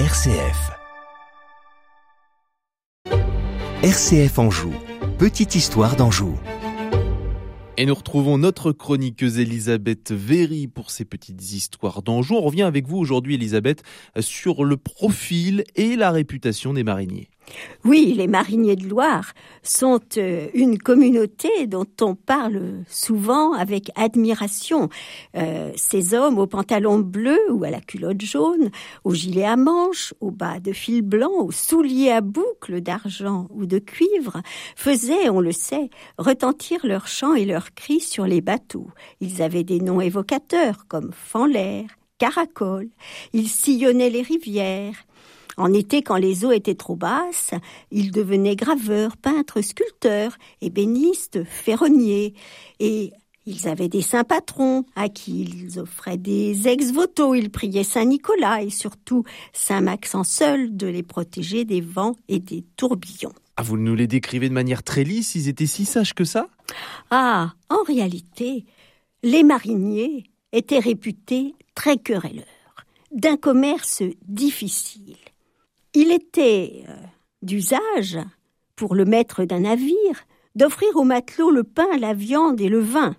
RCF. RCF Anjou. Petite histoire d'Anjou. Et nous retrouvons notre chroniqueuse Elisabeth Véry pour ces petites histoires d'Anjou. On revient avec vous aujourd'hui, Elisabeth, sur le profil et la réputation des mariniers. Oui, les mariniers de Loire sont euh, une communauté dont on parle souvent avec admiration. Euh, ces hommes aux pantalons bleus ou à la culotte jaune, aux gilets à manches, aux bas de fil blanc, aux souliers à boucles d'argent ou de cuivre, faisaient, on le sait, retentir leurs chants et leurs cris sur les bateaux. Ils avaient des noms évocateurs comme Fanlair, Caracol. Ils sillonnaient les rivières. En été, quand les eaux étaient trop basses, ils devenaient graveurs, peintres, sculpteurs, ébénistes, ferronniers. Et ils avaient des saints patrons à qui ils offraient des ex-voto. Ils priaient Saint Nicolas et surtout Saint Maxence seul de les protéger des vents et des tourbillons. Ah, vous nous les décrivez de manière très lisse, ils étaient si sages que ça? Ah, en réalité, les mariniers étaient réputés très querelleurs, d'un commerce difficile. Il était euh, d'usage, pour le maître d'un navire, d'offrir aux matelots le pain, la viande et le vin.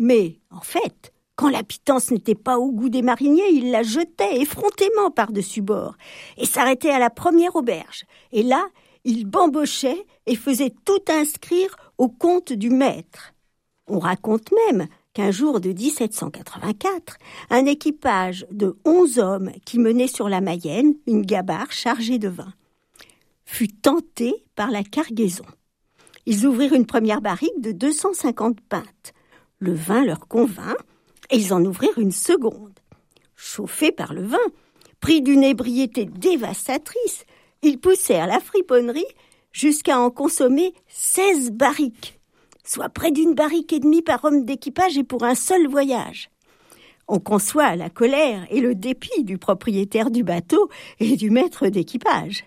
Mais, en fait, quand la pitance n'était pas au goût des mariniers, il la jetait effrontément par-dessus bord et s'arrêtait à la première auberge. Et là, il bambochait et faisait tout inscrire au compte du maître. On raconte même qu'un jour de 1784, un équipage de onze hommes qui menait sur la Mayenne une gabarre chargée de vin fut tenté par la cargaison. Ils ouvrirent une première barrique de 250 pintes. Le vin leur convint et ils en ouvrirent une seconde. Chauffés par le vin, pris d'une ébriété dévastatrice, ils poussèrent la friponnerie jusqu'à en consommer 16 barriques soit près d'une barrique et demie par homme d'équipage et pour un seul voyage. On conçoit la colère et le dépit du propriétaire du bateau et du maître d'équipage.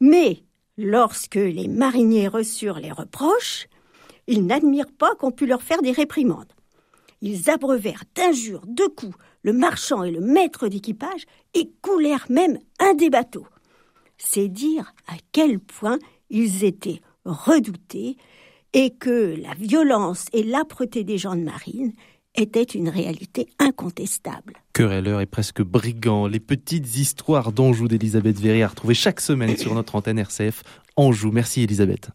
Mais lorsque les mariniers reçurent les reproches, ils n'admirent pas qu'on pût leur faire des réprimandes. Ils abreuvèrent d'injures, de coups, le marchand et le maître d'équipage et coulèrent même un des bateaux. C'est dire à quel point ils étaient redoutés et que la violence et l'âpreté des gens de marine étaient une réalité incontestable. Querelleur et presque brigand, les petites histoires d'Anjou d'Elisabeth Véry à retrouver chaque semaine sur notre antenne RCF. Anjou, merci Elisabeth.